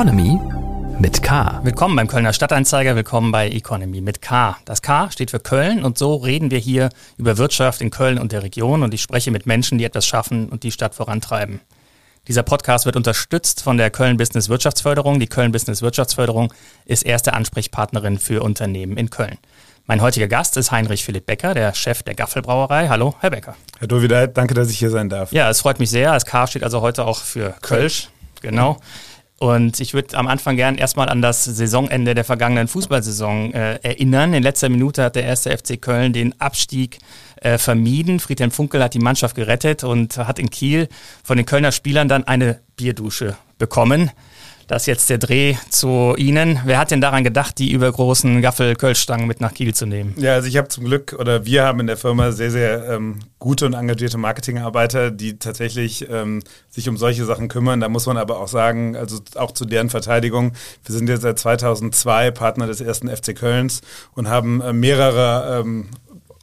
Economy mit K. Willkommen beim Kölner Stadtanzeiger, willkommen bei Economy mit K. Das K steht für Köln und so reden wir hier über Wirtschaft in Köln und der Region und ich spreche mit Menschen, die etwas schaffen und die Stadt vorantreiben. Dieser Podcast wird unterstützt von der Köln Business Wirtschaftsförderung. Die Köln Business Wirtschaftsförderung ist erste Ansprechpartnerin für Unternehmen in Köln. Mein heutiger Gast ist Heinrich Philipp Becker, der Chef der Gaffelbrauerei. Hallo, Herr Becker. Herr Dovideit, danke, dass ich hier sein darf. Ja, es freut mich sehr. Das K steht also heute auch für Kölsch. Genau. Und ich würde am Anfang gern erstmal an das Saisonende der vergangenen Fußballsaison äh, erinnern. In letzter Minute hat der erste FC Köln den Abstieg äh, vermieden. Friedhelm Funkel hat die Mannschaft gerettet und hat in Kiel von den Kölner Spielern dann eine Bierdusche bekommen. Das ist jetzt der Dreh zu Ihnen. Wer hat denn daran gedacht, die übergroßen Gaffel-Kölschstangen mit nach Kiel zu nehmen? Ja, also ich habe zum Glück, oder wir haben in der Firma sehr, sehr ähm, gute und engagierte Marketingarbeiter, die tatsächlich ähm, sich um solche Sachen kümmern. Da muss man aber auch sagen, also auch zu deren Verteidigung, wir sind jetzt seit 2002 Partner des ersten FC Kölns und haben äh, mehrere ähm,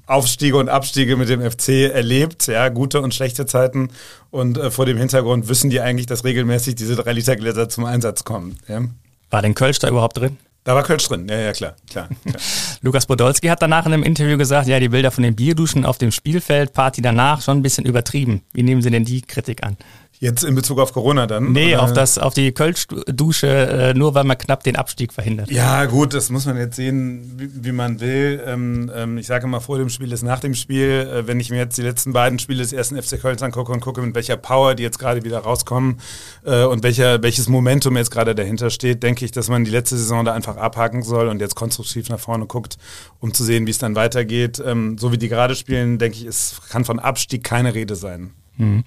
Aufstiege und Abstiege mit dem FC erlebt, ja, gute und schlechte Zeiten. Und äh, vor dem Hintergrund wissen die eigentlich, dass regelmäßig diese 3-Liter-Gläser zum Einsatz kommen. Ja. War denn Kölsch da überhaupt drin? Da war Kölsch drin, ja, ja, klar, klar, klar. Lukas Podolski hat danach in einem Interview gesagt, ja, die Bilder von den Bierduschen auf dem Spielfeld, Party danach, schon ein bisschen übertrieben. Wie nehmen Sie denn die Kritik an? Jetzt in Bezug auf Corona dann? Nee, oder? auf, das, auf die Kölschdusche, äh, nur weil man knapp den Abstieg verhindert. Ja, gut, das muss man jetzt sehen, wie, wie man will. Ähm, ähm, ich sage immer, vor dem Spiel ist nach dem Spiel. Äh, wenn ich mir jetzt die letzten beiden Spiele des ersten FC Kölns angucke und gucke, mit welcher Power die jetzt gerade wieder rauskommen äh, und welcher, welches Momentum jetzt gerade dahinter steht, denke ich, dass man die letzte Saison da einfach abhaken soll und jetzt konstruktiv nach vorne guckt, um zu sehen, wie es dann weitergeht. Ähm, so wie die gerade spielen, denke ich, es kann von Abstieg keine Rede sein. Mhm.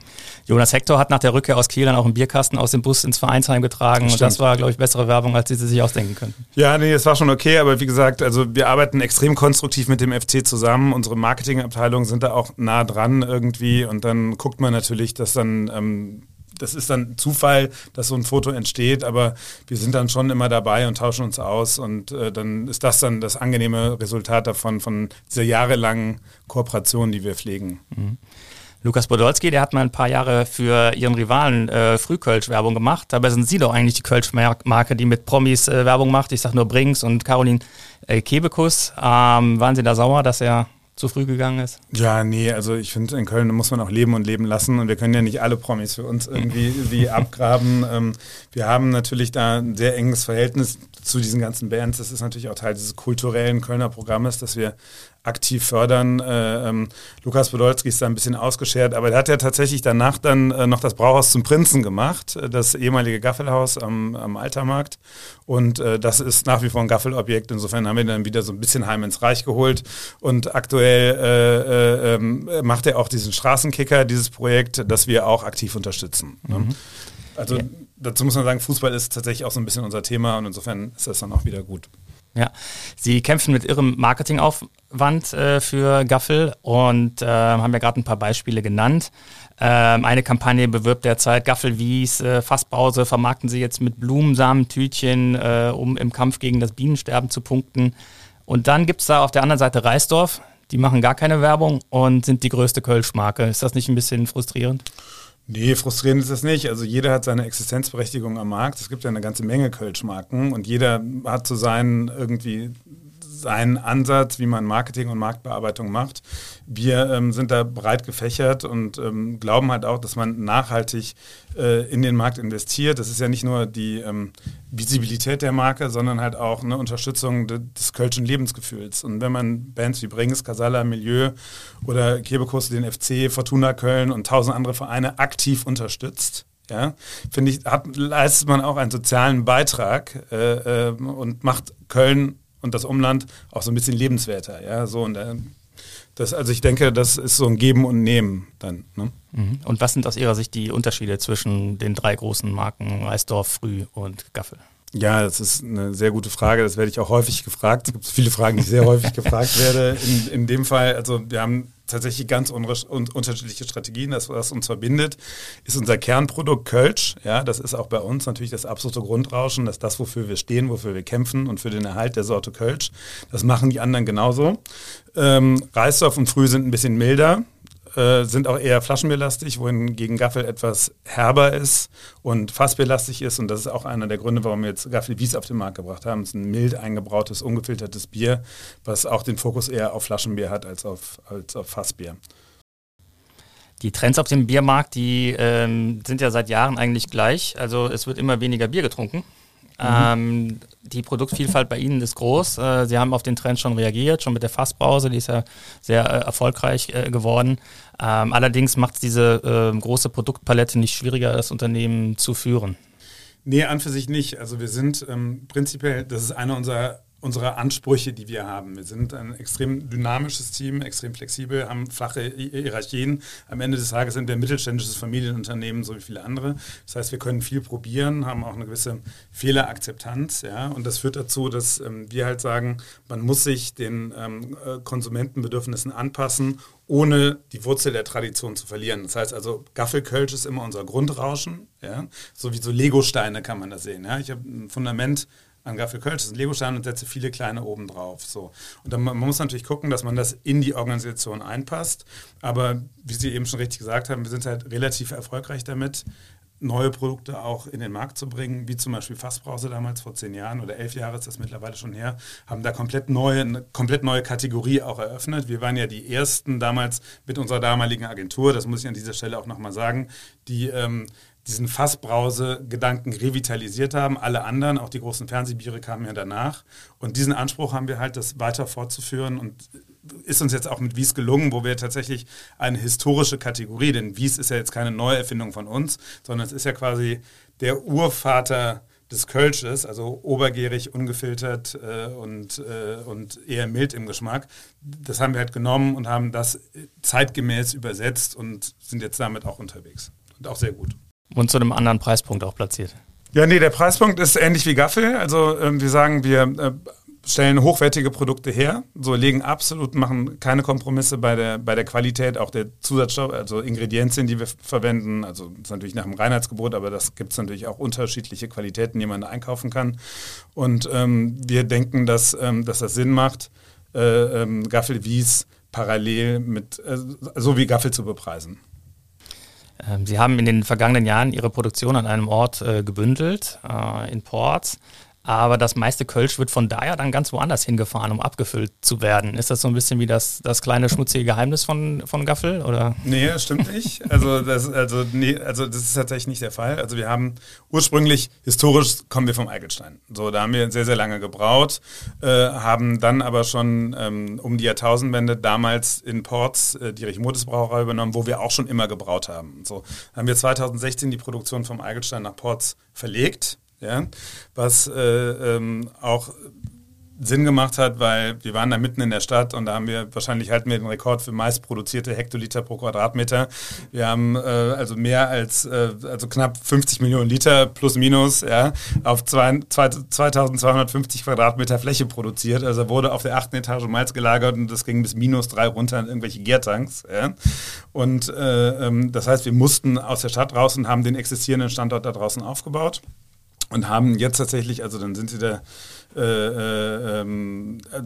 Jonas Hector hat nach der Rückkehr aus Kiel dann auch einen Bierkasten aus dem Bus ins Vereinsheim getragen das und das war, glaube ich, bessere Werbung, als sie sich ausdenken könnten. Ja, nee, es war schon okay, aber wie gesagt, also wir arbeiten extrem konstruktiv mit dem FC zusammen. Unsere Marketingabteilungen sind da auch nah dran irgendwie und dann guckt man natürlich, dass dann ähm, das ist dann Zufall, dass so ein Foto entsteht, aber wir sind dann schon immer dabei und tauschen uns aus und äh, dann ist das dann das angenehme Resultat davon, von dieser jahrelangen Kooperation, die wir pflegen. Mhm. Lukas Podolski, der hat mal ein paar Jahre für ihren Rivalen äh, Frühkölsch Werbung gemacht. Dabei sind Sie doch eigentlich die Kölsch-Marke, die mit Promis äh, Werbung macht. Ich sag nur Brinks und Caroline äh, Kebekus. Ähm, waren Sie da sauer, dass er zu früh gegangen ist? Ja, nee, also ich finde, in Köln muss man auch leben und leben lassen und wir können ja nicht alle Promis für uns irgendwie wie abgraben. Ähm, wir haben natürlich da ein sehr enges Verhältnis zu diesen ganzen Bands. Das ist natürlich auch Teil dieses kulturellen Kölner Programmes, dass wir aktiv fördern. Äh, ähm, Lukas Podolski ist da ein bisschen ausgeschert, aber der hat ja tatsächlich danach dann äh, noch das Brauhaus zum Prinzen gemacht, äh, das ehemalige Gaffelhaus am, am Altermarkt. Und äh, das ist nach wie vor ein Gaffelobjekt. Insofern haben wir dann wieder so ein bisschen heim ins Reich geholt. Und aktuell äh, äh, ähm, macht er auch diesen Straßenkicker, dieses Projekt, das wir auch aktiv unterstützen. Ne? Mhm. Also ja. dazu muss man sagen, Fußball ist tatsächlich auch so ein bisschen unser Thema und insofern ist das dann auch wieder gut. Ja, Sie kämpfen mit Ihrem Marketingaufwand äh, für Gaffel und äh, haben ja gerade ein paar Beispiele genannt. Ähm, eine Kampagne bewirbt derzeit Gaffel Wies, äh, Fassbrause vermarkten Sie jetzt mit Blumensamentütchen, äh, um im Kampf gegen das Bienensterben zu punkten. Und dann gibt es da auf der anderen Seite Reisdorf, die machen gar keine Werbung und sind die größte Kölschmarke. Ist das nicht ein bisschen frustrierend? Nee, frustrierend ist das nicht. Also jeder hat seine Existenzberechtigung am Markt. Es gibt ja eine ganze Menge Kölschmarken und jeder hat zu seinen irgendwie seinen Ansatz, wie man Marketing und Marktbearbeitung macht. Wir ähm, sind da breit gefächert und ähm, glauben halt auch, dass man nachhaltig äh, in den Markt investiert. Das ist ja nicht nur die ähm, Visibilität der Marke, sondern halt auch eine Unterstützung de des kölschen Lebensgefühls. Und wenn man Bands wie Brings, Casala, Milieu oder Kebekus, den FC, Fortuna Köln und tausend andere Vereine aktiv unterstützt, ja, finde ich, hat, leistet man auch einen sozialen Beitrag äh, äh, und macht Köln und das Umland auch so ein bisschen lebenswerter. Ja, so und äh, das, also ich denke, das ist so ein Geben und Nehmen dann. Ne? Mhm. Und was sind aus Ihrer Sicht die Unterschiede zwischen den drei großen Marken Reisdorf, Früh und Gaffel? Ja, das ist eine sehr gute Frage. Das werde ich auch häufig gefragt. Es gibt viele Fragen, die ich sehr häufig gefragt werde. In, in dem Fall, also wir haben tatsächlich ganz unterschiedliche Strategien. Das, was uns verbindet, ist unser Kernprodukt Kölsch. Ja, das ist auch bei uns natürlich das absolute Grundrauschen. Das ist das, wofür wir stehen, wofür wir kämpfen und für den Erhalt der Sorte Kölsch. Das machen die anderen genauso. Ähm, Reisdorf und Früh sind ein bisschen milder äh, sind auch eher flaschenbierlastig, wohingegen Gaffel etwas herber ist und fassbierlastig ist. Und das ist auch einer der Gründe, warum wir jetzt Gaffel Wies auf den Markt gebracht haben. Es ist ein mild eingebrautes, ungefiltertes Bier, was auch den Fokus eher auf Flaschenbier hat als auf, als auf Fassbier. Die Trends auf dem Biermarkt, die ähm, sind ja seit Jahren eigentlich gleich. Also es wird immer weniger Bier getrunken. Mhm. Ähm, die Produktvielfalt bei Ihnen ist groß. Äh, Sie haben auf den Trend schon reagiert, schon mit der Fassbrause, die ist ja sehr äh, erfolgreich äh, geworden. Ähm, allerdings macht es diese äh, große Produktpalette nicht schwieriger, das Unternehmen zu führen. Nee, an für sich nicht. Also wir sind ähm, prinzipiell, das ist einer unserer unsere Ansprüche, die wir haben. Wir sind ein extrem dynamisches Team, extrem flexibel, haben flache Hierarchien. Am Ende des Tages sind wir ein mittelständisches Familienunternehmen, so wie viele andere. Das heißt, wir können viel probieren, haben auch eine gewisse Fehlerakzeptanz. Ja? Und das führt dazu, dass ähm, wir halt sagen, man muss sich den ähm, äh, Konsumentenbedürfnissen anpassen, ohne die Wurzel der Tradition zu verlieren. Das heißt also, Gaffelkölsch ist immer unser Grundrauschen. Ja? So wie so Legosteine kann man das sehen. Ja? Ich habe ein Fundament an Gaffel Kölsch, das ist ein Legostein und setze viele kleine oben drauf. So. Und dann, man muss natürlich gucken, dass man das in die Organisation einpasst. Aber wie Sie eben schon richtig gesagt haben, wir sind halt relativ erfolgreich damit, neue Produkte auch in den Markt zu bringen, wie zum Beispiel Fassbrause damals vor zehn Jahren oder elf Jahre ist das mittlerweile schon her, haben da komplett neue, eine komplett neue Kategorie auch eröffnet. Wir waren ja die ersten damals mit unserer damaligen Agentur, das muss ich an dieser Stelle auch nochmal sagen, die ähm, diesen Fassbrause-Gedanken revitalisiert haben. Alle anderen, auch die großen Fernsehbiere, kamen ja danach. Und diesen Anspruch haben wir halt, das weiter fortzuführen. Und ist uns jetzt auch mit Wies gelungen, wo wir tatsächlich eine historische Kategorie, denn Wies ist ja jetzt keine Neuerfindung von uns, sondern es ist ja quasi der Urvater des Kölsches, also obergärig, ungefiltert äh, und, äh, und eher mild im Geschmack. Das haben wir halt genommen und haben das zeitgemäß übersetzt und sind jetzt damit auch unterwegs. Und auch sehr gut. Und zu einem anderen Preispunkt auch platziert. Ja, nee, der Preispunkt ist ähnlich wie Gaffel. Also ähm, wir sagen, wir äh, stellen hochwertige Produkte her, so legen absolut, machen keine Kompromisse bei der, bei der Qualität, auch der Zusatzstoffe, also Ingredienzien, die wir verwenden. Also ist natürlich nach dem Reinheitsgebot, aber das gibt es natürlich auch unterschiedliche Qualitäten, die man einkaufen kann. Und ähm, wir denken, dass, ähm, dass das Sinn macht, äh, ähm, Gaffel Wies parallel mit, äh, so wie Gaffel zu bepreisen. Ähm, Sie haben in den vergangenen Jahren Ihre Produktion an einem Ort äh, gebündelt, äh, in Ports. Aber das meiste Kölsch wird von daher dann ganz woanders hingefahren, um abgefüllt zu werden. Ist das so ein bisschen wie das, das kleine schmutzige Geheimnis von, von Gaffel? Oder? Nee, das stimmt nicht. Also das, also, nee, also das ist tatsächlich nicht der Fall. Also wir haben ursprünglich, historisch kommen wir vom Eigelstein. So, da haben wir sehr, sehr lange gebraut, äh, haben dann aber schon ähm, um die Jahrtausendwende damals in Ports äh, die Richmodes Brauerei übernommen, wo wir auch schon immer gebraut haben. So haben wir 2016 die Produktion vom Eigelstein nach Ports verlegt ja, was äh, ähm, auch Sinn gemacht hat, weil wir waren da mitten in der Stadt und da haben wir, wahrscheinlich halten wir den Rekord für meist produzierte Hektoliter pro Quadratmeter. Wir haben äh, also mehr als, äh, also knapp 50 Millionen Liter plus minus, ja, auf zwei, zwei, 2250 Quadratmeter Fläche produziert. Also wurde auf der achten Etage Malz gelagert und das ging bis minus drei runter in irgendwelche Gärtanks, ja. Und äh, ähm, das heißt, wir mussten aus der Stadt raus und haben den existierenden Standort da draußen aufgebaut und haben jetzt tatsächlich, also dann sind sie da, äh, äh, ähm, äh,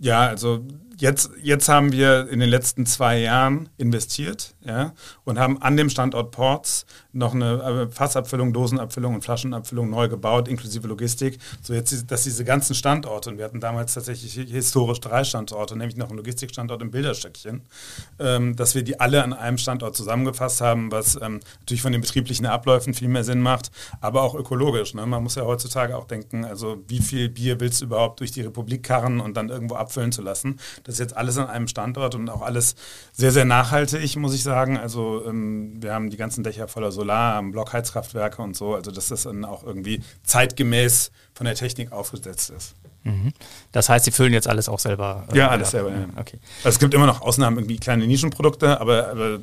ja, also jetzt, jetzt haben wir in den letzten zwei Jahren investiert ja, und haben an dem Standort Ports noch eine äh, Fassabfüllung, Dosenabfüllung und Flaschenabfüllung neu gebaut, inklusive Logistik. So jetzt, dass diese ganzen Standorte, und wir hatten damals tatsächlich historisch drei Standorte, nämlich noch einen Logistikstandort im Bilderstöckchen, ähm, dass wir die alle an einem Standort zusammengefasst haben, was ähm, natürlich von den betrieblichen Abläufen viel mehr Sinn macht, aber auch ökologisch. Ne? Man muss ja heutzutage auch denken, also wie viel Bier willst du überhaupt durch die Republik karren und dann irgendwo abfüllen zu lassen? Das ist jetzt alles an einem Standort und auch alles sehr, sehr nachhaltig, muss ich sagen. Also ähm, wir haben die ganzen Dächer voller Solar Solar, Blockheizkraftwerke und so. Also dass das dann auch irgendwie zeitgemäß von der Technik aufgesetzt ist. Mhm. Das heißt, Sie füllen jetzt alles auch selber? Äh, ja, alles selber. Ja. Okay. Also es gibt immer noch Ausnahmen, irgendwie kleine Nischenprodukte, aber, aber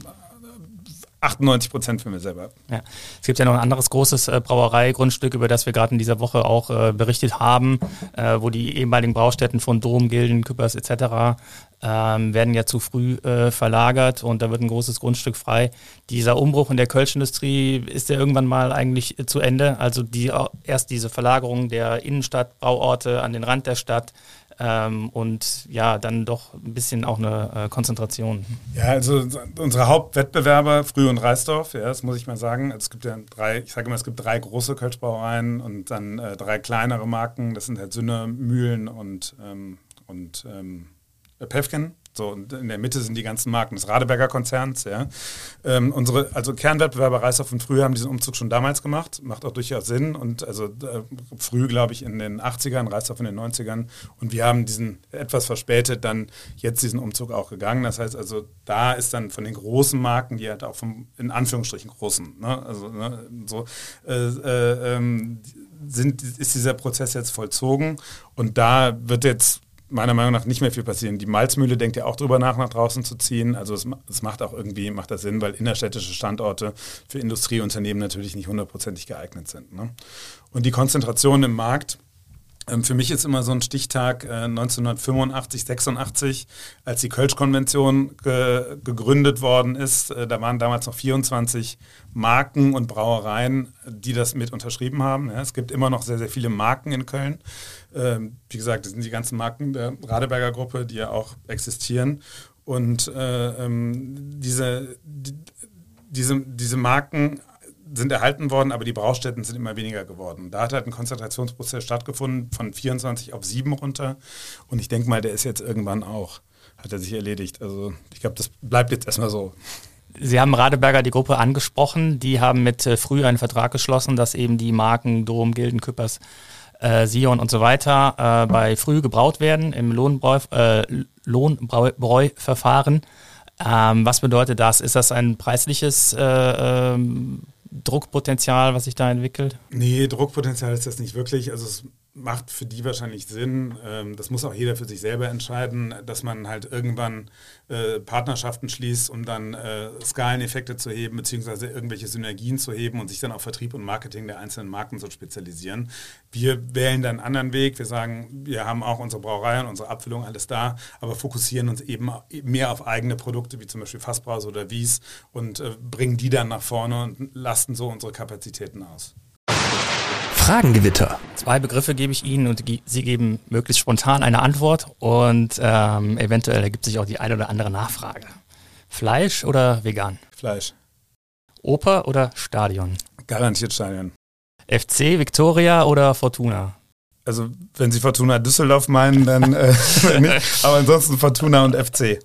98 Prozent für mir selber. Ja. Es gibt ja noch ein anderes großes äh, Brauereigrundstück, über das wir gerade in dieser Woche auch äh, berichtet haben, äh, wo die ehemaligen Braustätten von Dom, Gilden, Küppers etc. Ähm, werden ja zu früh äh, verlagert und da wird ein großes Grundstück frei. Dieser Umbruch in der Kölschindustrie ist ja irgendwann mal eigentlich äh, zu Ende. Also die, erst diese Verlagerung der Innenstadt, Brauorte an den Rand der Stadt, ähm, und ja, dann doch ein bisschen auch eine äh, Konzentration. Ja, also unsere Hauptwettbewerber, Früh und Reisdorf, ja, das muss ich mal sagen. Es gibt ja drei, ich sage immer, es gibt drei große Kölschbrauereien und dann äh, drei kleinere Marken. Das sind halt Sünne, Mühlen und, ähm, und ähm, Pefken. So, und in der Mitte sind die ganzen Marken des Radeberger Konzerns. Ja. Ähm, unsere, also Kernwettbewerber Reishoff und Früh haben diesen Umzug schon damals gemacht, macht auch durchaus Sinn. Und also äh, Früh, glaube ich, in den 80ern, Reishoff in den 90ern. Und wir haben diesen etwas verspätet dann jetzt diesen Umzug auch gegangen. Das heißt also, da ist dann von den großen Marken, die halt auch vom, in Anführungsstrichen großen, ne, also ne, so, äh, äh, ähm, sind, ist dieser Prozess jetzt vollzogen. Und da wird jetzt meiner Meinung nach nicht mehr viel passieren. Die Malzmühle denkt ja auch drüber nach, nach draußen zu ziehen. Also es, es, macht auch irgendwie, macht das Sinn, weil innerstädtische Standorte für Industrieunternehmen natürlich nicht hundertprozentig geeignet sind. Ne? Und die Konzentration im Markt, ähm, für mich ist immer so ein Stichtag äh, 1985, 86, als die Kölsch-Konvention ge gegründet worden ist. Äh, da waren damals noch 24 Marken und Brauereien, die das mit unterschrieben haben. Es gibt immer noch sehr, sehr viele Marken in Köln. Ähm, wie gesagt, das sind die ganzen Marken der Radeberger Gruppe, die ja auch existieren. Und äh, ähm, diese, die, diese, diese Marken sind erhalten worden, aber die Braustätten sind immer weniger geworden. Da hat halt ein Konzentrationsprozess stattgefunden von 24 auf 7 runter. Und ich denke mal, der ist jetzt irgendwann auch, hat er sich erledigt. Also ich glaube, das bleibt jetzt erstmal so. Sie haben Radeberger die Gruppe angesprochen. Die haben mit äh, früh einen Vertrag geschlossen, dass eben die Marken Dom, Gilden, Küppers, äh, Sion und so weiter äh, bei früh gebraut werden im Lohnbräu, äh, Lohnbräuverfahren. Ähm, was bedeutet das? Ist das ein preisliches äh, ähm, Druckpotenzial, was sich da entwickelt? Nee, Druckpotenzial ist das nicht wirklich. Also es macht für die wahrscheinlich Sinn. Ähm, das muss auch jeder für sich selber entscheiden, dass man halt irgendwann äh, Partnerschaften schließt, um dann äh, Skaleneffekte zu heben, beziehungsweise irgendwelche Synergien zu heben und sich dann auf Vertrieb und Marketing der einzelnen Marken zu spezialisieren. Wir wählen dann einen anderen Weg. Wir sagen, wir haben auch unsere Brauerei und unsere Abfüllung alles da, aber fokussieren uns eben mehr auf eigene Produkte, wie zum Beispiel Fassbrause oder Wies und äh, bringen die dann nach vorne und lasten so unsere Kapazitäten aus. Fragengewitter. Zwei Begriffe gebe ich Ihnen und Sie geben möglichst spontan eine Antwort und ähm, eventuell ergibt sich auch die eine oder andere Nachfrage. Fleisch oder vegan? Fleisch. Oper oder Stadion? Garantiert Stadion. FC, Victoria oder Fortuna? Also wenn Sie Fortuna Düsseldorf meinen, dann äh, nicht, aber ansonsten Fortuna und FC.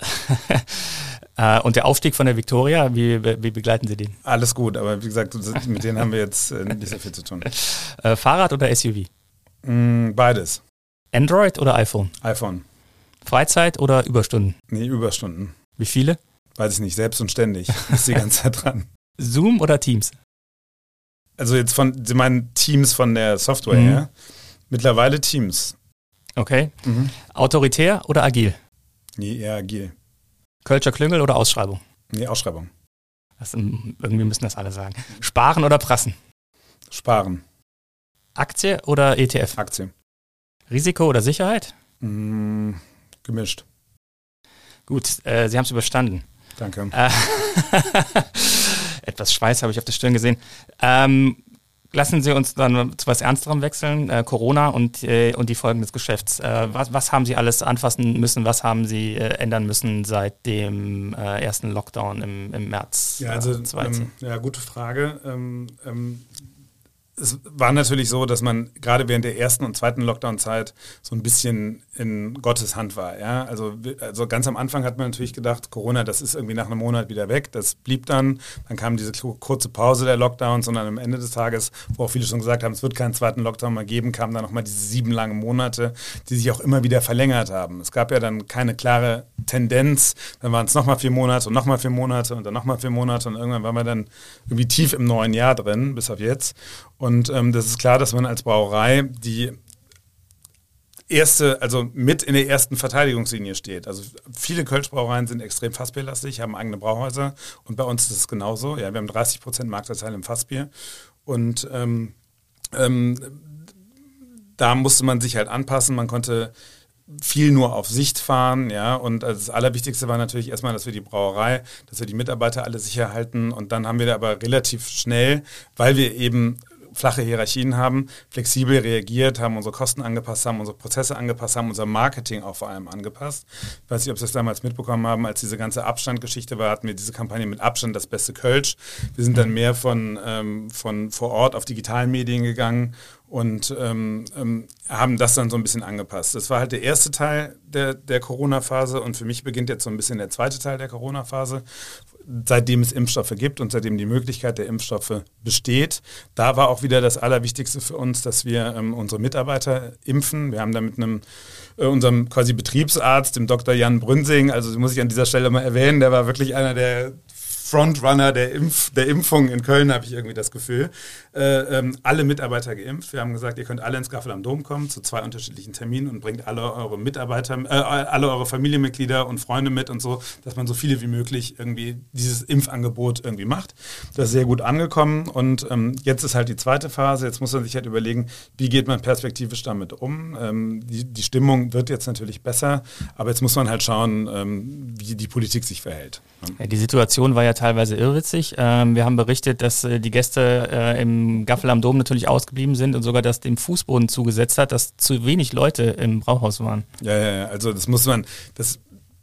Äh, und der Aufstieg von der Victoria, wie, wie, begleiten Sie den? Alles gut, aber wie gesagt, mit denen haben wir jetzt äh, nicht so viel zu tun. Äh, Fahrrad oder SUV? Mm, beides. Android oder iPhone? iPhone. Freizeit oder Überstunden? Nee, Überstunden. Wie viele? Weiß ich nicht, selbst und ständig. Ist die ganze Zeit dran. Zoom oder Teams? Also jetzt von, Sie meinen Teams von der Software, mhm. ja? Mittlerweile Teams. Okay. Mhm. Autoritär oder agil? Nee, eher agil. Kölscher Klüngel oder Ausschreibung? Nee, Ausschreibung. Das, irgendwie müssen das alle sagen. Sparen oder prassen? Sparen. Aktie oder ETF? Aktie. Risiko oder Sicherheit? Mm, gemischt. Gut, äh, Sie haben es überstanden. Danke. Äh, etwas Schweiß habe ich auf der Stirn gesehen. Ähm, Lassen Sie uns dann zu was Ernsterem wechseln, äh, Corona und, äh, und die Folgen des Geschäfts. Äh, was, was, haben Sie alles anfassen müssen, was haben Sie äh, ändern müssen seit dem äh, ersten Lockdown im, im März? Ja, also ähm, ja, gute Frage. Ähm, ähm, es war natürlich so, dass man gerade während der ersten und zweiten Lockdown-Zeit so ein bisschen in Gottes Hand war. Ja? Also, also ganz am Anfang hat man natürlich gedacht, Corona, das ist irgendwie nach einem Monat wieder weg. Das blieb dann. Dann kam diese kurze Pause der Lockdowns und dann am Ende des Tages, wo auch viele schon gesagt haben, es wird keinen zweiten Lockdown mehr geben, kamen dann nochmal diese sieben langen Monate, die sich auch immer wieder verlängert haben. Es gab ja dann keine klare Tendenz. Dann waren es nochmal vier Monate und nochmal vier Monate und dann nochmal vier Monate und irgendwann waren wir dann irgendwie tief im neuen Jahr drin, bis auf jetzt. Und ähm, das ist klar, dass man als Brauerei die erste, also mit in der ersten Verteidigungslinie steht. Also viele Kölschbrauereien sind extrem fassbierlastig, haben eigene Brauhäuser und bei uns ist es genauso. Ja, wir haben 30 Prozent Marktanteil im Fassbier und ähm, ähm, da musste man sich halt anpassen. Man konnte viel nur auf Sicht fahren, ja, und also das Allerwichtigste war natürlich erstmal, dass wir die Brauerei, dass wir die Mitarbeiter alle sicher halten und dann haben wir da aber relativ schnell, weil wir eben flache Hierarchien haben, flexibel reagiert, haben unsere Kosten angepasst, haben unsere Prozesse angepasst, haben unser Marketing auch vor allem angepasst. Ich weiß nicht, ob Sie das damals mitbekommen haben, als diese ganze Abstandgeschichte war, hatten wir diese Kampagne mit Abstand das beste Kölsch. Wir sind dann mehr von, ähm, von vor Ort auf digitalen Medien gegangen und ähm, ähm, haben das dann so ein bisschen angepasst. Das war halt der erste Teil der, der Corona-Phase und für mich beginnt jetzt so ein bisschen der zweite Teil der Corona-Phase, seitdem es Impfstoffe gibt und seitdem die Möglichkeit der Impfstoffe besteht. Da war auch wieder das Allerwichtigste für uns, dass wir ähm, unsere Mitarbeiter impfen. Wir haben da mit einem äh, unserem quasi Betriebsarzt, dem Dr. Jan Brünsing, also muss ich an dieser Stelle mal erwähnen, der war wirklich einer der Frontrunner der, Impf, der Impfung in Köln, habe ich irgendwie das Gefühl. Äh, ähm, alle Mitarbeiter geimpft. Wir haben gesagt, ihr könnt alle ins Gaffel am Dom kommen zu zwei unterschiedlichen Terminen und bringt alle eure Mitarbeiter, äh, alle eure Familienmitglieder und Freunde mit und so, dass man so viele wie möglich irgendwie dieses Impfangebot irgendwie macht. Das ist sehr gut angekommen und ähm, jetzt ist halt die zweite Phase. Jetzt muss man sich halt überlegen, wie geht man perspektivisch damit um. Ähm, die, die Stimmung wird jetzt natürlich besser, aber jetzt muss man halt schauen, ähm, wie die Politik sich verhält. Ja, die Situation war ja teilweise irrwitzig. Ähm, wir haben berichtet, dass äh, die Gäste äh, im Gaffel am Dom natürlich ausgeblieben sind und sogar das dem Fußboden zugesetzt hat, dass zu wenig Leute im Brauhaus waren. Ja, ja, ja. Also das muss man, das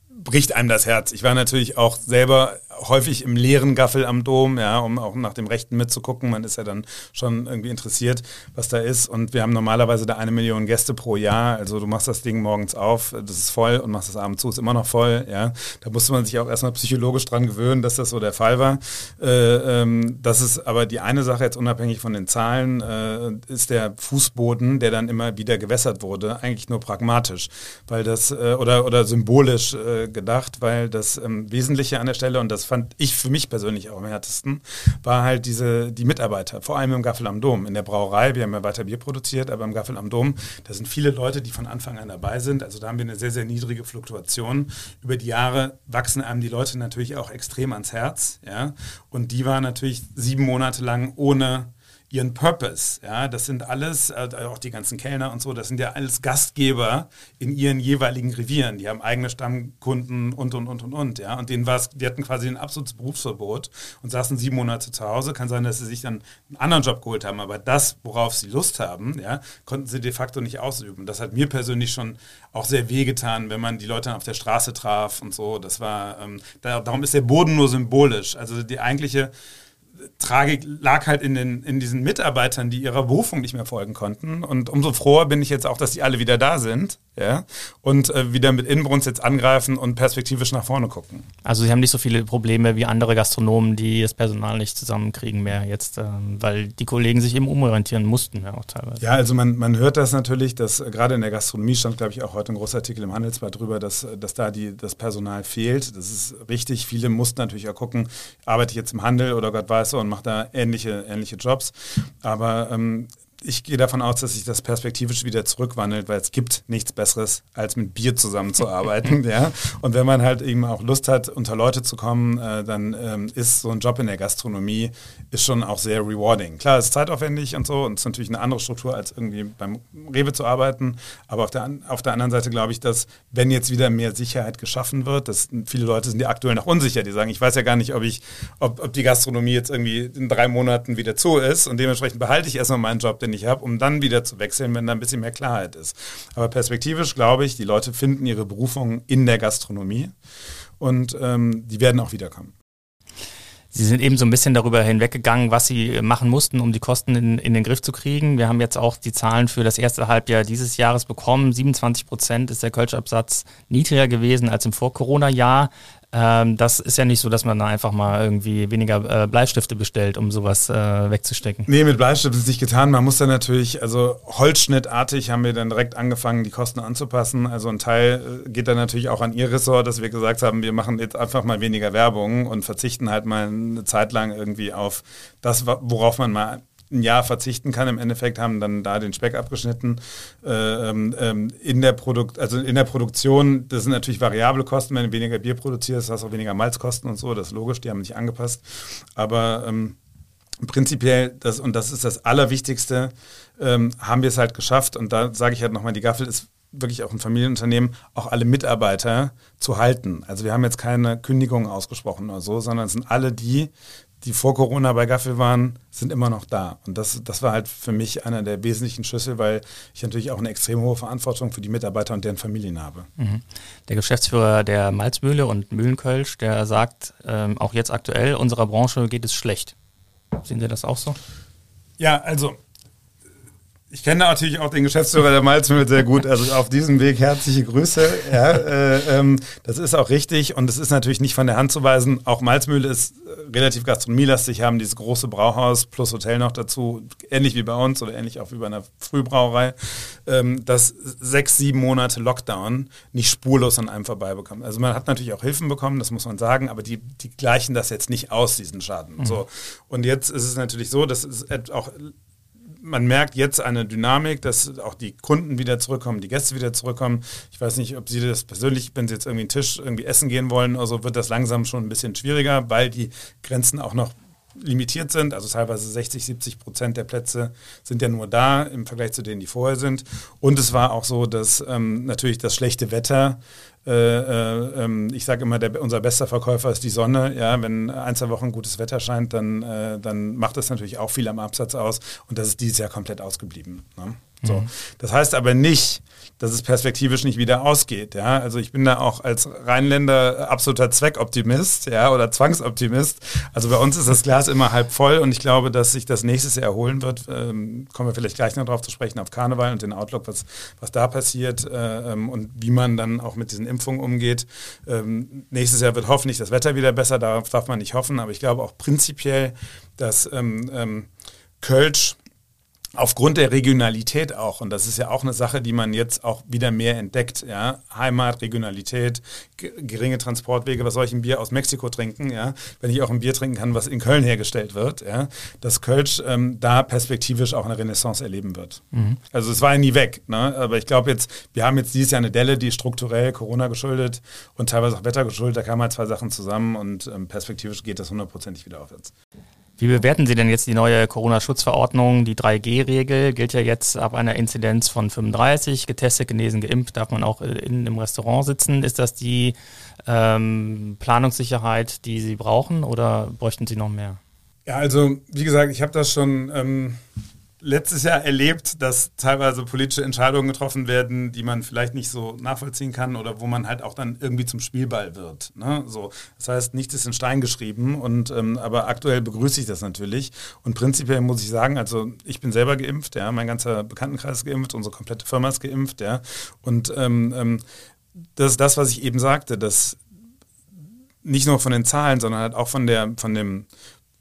bricht einem das Herz. Ich war natürlich auch selber häufig im leeren Gaffel am Dom, ja, um auch nach dem Rechten mitzugucken. Man ist ja dann schon irgendwie interessiert, was da ist. Und wir haben normalerweise da eine Million Gäste pro Jahr. Also du machst das Ding morgens auf, das ist voll und machst das abends zu, ist immer noch voll, ja. Da musste man sich auch erstmal psychologisch dran gewöhnen, dass das so der Fall war. Äh, ähm, das ist aber die eine Sache, jetzt unabhängig von den Zahlen, äh, ist der Fußboden, der dann immer wieder gewässert wurde, eigentlich nur pragmatisch, weil das, äh, oder, oder symbolisch äh, gedacht, weil das ähm, Wesentliche an der Stelle, und das fand ich für mich persönlich auch am härtesten, war halt diese, die Mitarbeiter, vor allem im Gaffel am Dom, in der Brauerei. Wir haben ja weiter Bier produziert, aber im Gaffel am Dom, da sind viele Leute, die von Anfang an dabei sind. Also da haben wir eine sehr, sehr niedrige Fluktuation. Über die Jahre wachsen einem die Leute natürlich auch extrem ans Herz. Ja? Und die waren natürlich sieben Monate lang ohne ihren Purpose. Ja, das sind alles, äh, auch die ganzen Kellner und so, das sind ja alles Gastgeber in ihren jeweiligen Revieren. Die haben eigene Stammkunden und, und, und, und, und. Ja, und denen war die hatten quasi ein absolutes Berufsverbot und saßen sieben Monate zu Hause. Kann sein, dass sie sich dann einen anderen Job geholt haben, aber das, worauf sie Lust haben, ja, konnten sie de facto nicht ausüben. Das hat mir persönlich schon auch sehr wehgetan, wenn man die Leute auf der Straße traf und so. Das war, ähm, da, darum ist der Boden nur symbolisch. Also die eigentliche Tragik lag halt in, den, in diesen Mitarbeitern, die ihrer Berufung nicht mehr folgen konnten. Und umso froher bin ich jetzt auch, dass die alle wieder da sind ja, und äh, wieder mit Inbrunst jetzt angreifen und perspektivisch nach vorne gucken. Also Sie haben nicht so viele Probleme wie andere Gastronomen, die das Personal nicht zusammenkriegen mehr jetzt, ähm, weil die Kollegen sich eben umorientieren mussten ja auch teilweise. Ja, also man, man hört das natürlich, dass äh, gerade in der Gastronomie stand, glaube ich, auch heute ein großer Artikel im Handelsblatt drüber, dass, dass da die, das Personal fehlt. Das ist richtig. Viele mussten natürlich auch gucken, arbeite ich jetzt im Handel oder Gott weiß so und mache da ähnliche, ähnliche Jobs. Aber ähm, ich gehe davon aus, dass sich das perspektivisch wieder zurückwandelt, weil es gibt nichts Besseres, als mit Bier zusammenzuarbeiten. ja? Und wenn man halt eben auch Lust hat, unter Leute zu kommen, äh, dann ähm, ist so ein Job in der Gastronomie ist schon auch sehr rewarding. Klar, es ist zeitaufwendig und so und es ist natürlich eine andere Struktur, als irgendwie beim Rewe zu arbeiten. Aber auf der, auf der anderen Seite glaube ich, dass wenn jetzt wieder mehr Sicherheit geschaffen wird, dass viele Leute sind ja aktuell noch unsicher, die sagen, ich weiß ja gar nicht, ob ich, ob, ob die Gastronomie jetzt irgendwie in drei Monaten wieder zu ist und dementsprechend behalte ich erstmal meinen Job, den ich habe, um dann wieder zu wechseln, wenn da ein bisschen mehr Klarheit ist. Aber perspektivisch glaube ich, die Leute finden ihre Berufung in der Gastronomie und ähm, die werden auch wiederkommen. Sie sind eben so ein bisschen darüber hinweggegangen, was Sie machen mussten, um die Kosten in, in, den Griff zu kriegen. Wir haben jetzt auch die Zahlen für das erste Halbjahr dieses Jahres bekommen. 27 Prozent ist der Kölschabsatz niedriger gewesen als im Vor-Corona-Jahr. Ähm, das ist ja nicht so, dass man da einfach mal irgendwie weniger äh, Bleistifte bestellt, um sowas äh, wegzustecken. Nee, mit Bleistift ist nicht getan. Man muss dann natürlich, also holzschnittartig haben wir dann direkt angefangen, die Kosten anzupassen. Also ein Teil äh, geht dann natürlich auch an Ihr Ressort, dass wir gesagt haben, wir machen jetzt einfach mal weniger Werbung und verzichten halt mal eine Zeit lang irgendwie auf das, worauf man mal ein Jahr verzichten kann. Im Endeffekt haben dann da den Speck abgeschnitten. Äh, ähm, ähm, in der Produkt, also in der Produktion, das sind natürlich variable Kosten, wenn du weniger Bier produzierst, hast du auch weniger Malzkosten und so, das ist logisch, die haben nicht angepasst. Aber ähm, prinzipiell, das, und das ist das Allerwichtigste, ähm, haben wir es halt geschafft. Und da sage ich halt nochmal, die Gaffel ist wirklich auch ein Familienunternehmen, auch alle Mitarbeiter zu halten. Also wir haben jetzt keine Kündigung ausgesprochen oder so, sondern es sind alle die, die vor Corona bei Gaffel waren, sind immer noch da. Und das, das war halt für mich einer der wesentlichen Schlüssel, weil ich natürlich auch eine extrem hohe Verantwortung für die Mitarbeiter und deren Familien habe. Mhm. Der Geschäftsführer der Malzmühle und Mühlenkölsch, der sagt, ähm, auch jetzt aktuell, unserer Branche geht es schlecht. Sehen Sie das auch so? Ja, also ich kenne natürlich auch den Geschäftsführer der Malzmühle sehr gut. Also auf diesem Weg herzliche Grüße. Ja, äh, ähm, das ist auch richtig und es ist natürlich nicht von der Hand zu weisen. Auch Malzmühle ist äh, relativ gastronomielastig, haben dieses große Brauhaus plus Hotel noch dazu, ähnlich wie bei uns oder ähnlich auch wie bei einer Frühbrauerei, ähm, dass sechs, sieben Monate Lockdown nicht spurlos an einem vorbeibekommen. Also man hat natürlich auch Hilfen bekommen, das muss man sagen, aber die, die gleichen das jetzt nicht aus, diesen Schaden. Mhm. So. Und jetzt ist es natürlich so, dass es auch man merkt jetzt eine Dynamik, dass auch die Kunden wieder zurückkommen, die Gäste wieder zurückkommen. Ich weiß nicht, ob Sie das persönlich, wenn Sie jetzt irgendwie einen Tisch irgendwie essen gehen wollen, also wird das langsam schon ein bisschen schwieriger, weil die Grenzen auch noch limitiert sind. Also teilweise 60, 70 Prozent der Plätze sind ja nur da im Vergleich zu denen, die vorher sind. Und es war auch so, dass ähm, natürlich das schlechte Wetter äh, äh, ähm, ich sage immer, der, unser bester Verkäufer ist die Sonne. Ja, wenn ein, zwei Wochen gutes Wetter scheint, dann, äh, dann macht das natürlich auch viel am Absatz aus. Und das ist dieses Jahr komplett ausgeblieben. Ne? So. Mhm. Das heißt aber nicht, dass es perspektivisch nicht wieder ausgeht. Ja? Also ich bin da auch als Rheinländer absoluter Zweckoptimist ja, oder Zwangsoptimist. Also bei uns ist das Glas immer halb voll und ich glaube, dass sich das nächstes Jahr erholen wird. Ähm, kommen wir vielleicht gleich noch darauf zu sprechen, auf Karneval und den Outlook, was, was da passiert äh, ähm, und wie man dann auch mit diesen Impfungen umgeht. Ähm, nächstes Jahr wird hoffentlich das Wetter wieder besser, darauf darf man nicht hoffen, aber ich glaube auch prinzipiell, dass ähm, ähm, Kölsch aufgrund der Regionalität auch, und das ist ja auch eine Sache, die man jetzt auch wieder mehr entdeckt, ja, Heimat, Regionalität, geringe Transportwege, was soll ich ein Bier aus Mexiko trinken, ja, wenn ich auch ein Bier trinken kann, was in Köln hergestellt wird, ja, dass Kölsch ähm, da perspektivisch auch eine Renaissance erleben wird. Mhm. Also es war ja nie weg, ne? aber ich glaube jetzt, wir haben jetzt dieses Jahr eine Delle, die strukturell Corona geschuldet und teilweise auch Wetter geschuldet, da kamen halt zwei Sachen zusammen und ähm, perspektivisch geht das hundertprozentig wieder aufwärts. Wie bewerten Sie denn jetzt die neue Corona-Schutzverordnung? Die 3G-Regel gilt ja jetzt ab einer Inzidenz von 35. Getestet, genesen, geimpft darf man auch in, im Restaurant sitzen. Ist das die ähm, Planungssicherheit, die Sie brauchen oder bräuchten Sie noch mehr? Ja, also wie gesagt, ich habe das schon ähm, letztes Jahr erlebt, dass teilweise politische Entscheidungen getroffen werden, die man vielleicht nicht so nachvollziehen kann oder wo man halt auch dann irgendwie zum Spielball wird. Ne? So, das heißt, nichts ist in Stein geschrieben und ähm, aber aktuell begrüße ich das natürlich. Und prinzipiell muss ich sagen, also ich bin selber geimpft, ja, mein ganzer Bekanntenkreis ist geimpft, unsere komplette Firma ist geimpft, ja. Und ähm, ähm, das ist das, was ich eben sagte, dass nicht nur von den Zahlen, sondern halt auch von der, von dem,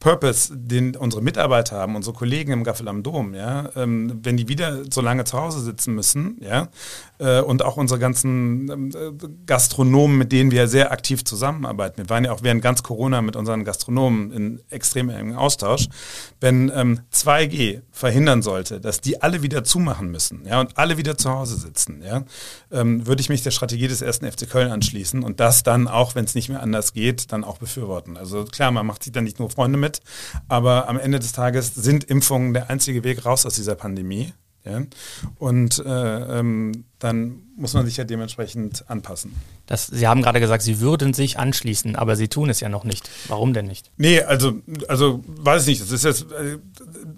Purpose, den unsere Mitarbeiter haben, unsere Kollegen im Gaffel am Dom, ja, ähm, wenn die wieder so lange zu Hause sitzen müssen, ja, äh, und auch unsere ganzen ähm, Gastronomen, mit denen wir sehr aktiv zusammenarbeiten. Wir waren ja auch während ganz Corona mit unseren Gastronomen in extrem engen Austausch. Wenn ähm, 2G verhindern sollte, dass die alle wieder zumachen müssen, ja, und alle wieder zu Hause sitzen, ja, ähm, würde ich mich der Strategie des ersten FC Köln anschließen und das dann auch, wenn es nicht mehr anders geht, dann auch befürworten. Also klar, man macht sich dann nicht nur Freunde mit, aber am Ende des Tages sind Impfungen der einzige Weg raus aus dieser Pandemie. Ja? Und äh, ähm, dann muss man sich ja dementsprechend anpassen. Das, Sie haben gerade gesagt, Sie würden sich anschließen, aber Sie tun es ja noch nicht. Warum denn nicht? Nee, also, also weiß ich nicht. Das ist jetzt, äh,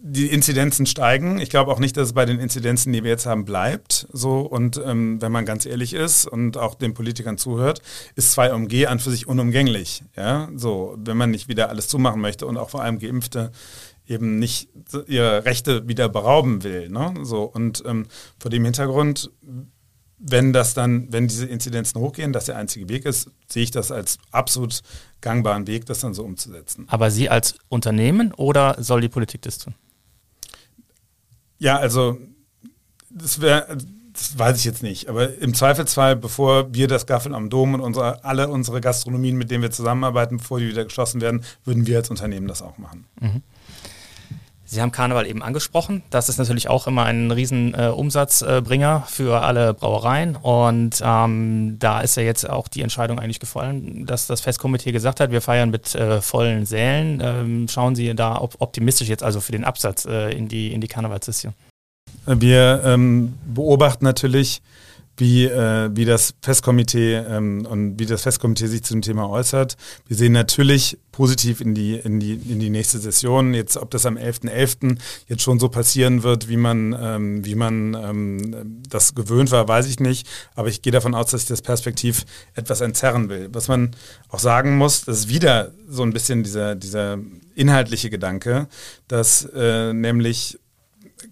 die Inzidenzen steigen. Ich glaube auch nicht, dass es bei den Inzidenzen, die wir jetzt haben, bleibt. So und ähm, wenn man ganz ehrlich ist und auch den Politikern zuhört, ist 2MG an für sich unumgänglich. Ja, so wenn man nicht wieder alles zumachen möchte und auch vor allem Geimpfte eben nicht ihre Rechte wieder berauben will. Ne? So, und ähm, vor dem Hintergrund, wenn das dann, wenn diese Inzidenzen hochgehen, das der einzige Weg ist, sehe ich das als absolut gangbaren Weg, das dann so umzusetzen. Aber Sie als Unternehmen oder soll die Politik das tun? Ja, also das wäre, das weiß ich jetzt nicht, aber im Zweifelsfall, bevor wir das Gaffel am Dom und unsere, alle unsere Gastronomien, mit denen wir zusammenarbeiten, bevor die wieder geschlossen werden, würden wir als Unternehmen das auch machen. Mhm. Sie haben Karneval eben angesprochen. Das ist natürlich auch immer ein riesen äh, Umsatzbringer für alle Brauereien. Und ähm, da ist ja jetzt auch die Entscheidung eigentlich gefallen, dass das Festkomitee gesagt hat, wir feiern mit äh, vollen Sälen. Ähm, schauen Sie da op optimistisch jetzt also für den Absatz äh, in die, in die Karnevalssession? Wir ähm, beobachten natürlich wie, äh, wie das Festkomitee ähm, und wie das Festkomitee sich zu dem Thema äußert. Wir sehen natürlich positiv in die, in die, in die nächste Session. Jetzt, ob das am 11.11. .11. jetzt schon so passieren wird, wie man, ähm, wie man ähm, das gewöhnt war, weiß ich nicht. Aber ich gehe davon aus, dass ich das Perspektiv etwas entzerren will. Was man auch sagen muss, das ist wieder so ein bisschen dieser, dieser inhaltliche Gedanke, dass äh, nämlich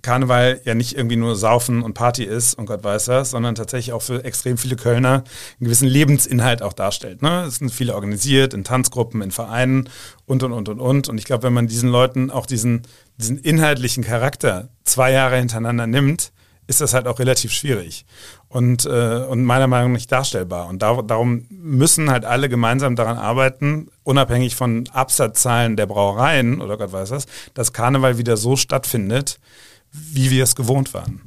Karneval ja nicht irgendwie nur Saufen und Party ist und Gott weiß das, sondern tatsächlich auch für extrem viele Kölner einen gewissen Lebensinhalt auch darstellt. Ne? Es sind viele organisiert in Tanzgruppen, in Vereinen und und und und und. Und ich glaube, wenn man diesen Leuten auch diesen, diesen inhaltlichen Charakter zwei Jahre hintereinander nimmt, ist das halt auch relativ schwierig und, äh, und meiner Meinung nach nicht darstellbar. Und da, darum müssen halt alle gemeinsam daran arbeiten, unabhängig von Absatzzahlen der Brauereien oder Gott weiß was, dass Karneval wieder so stattfindet, wie wir es gewohnt waren.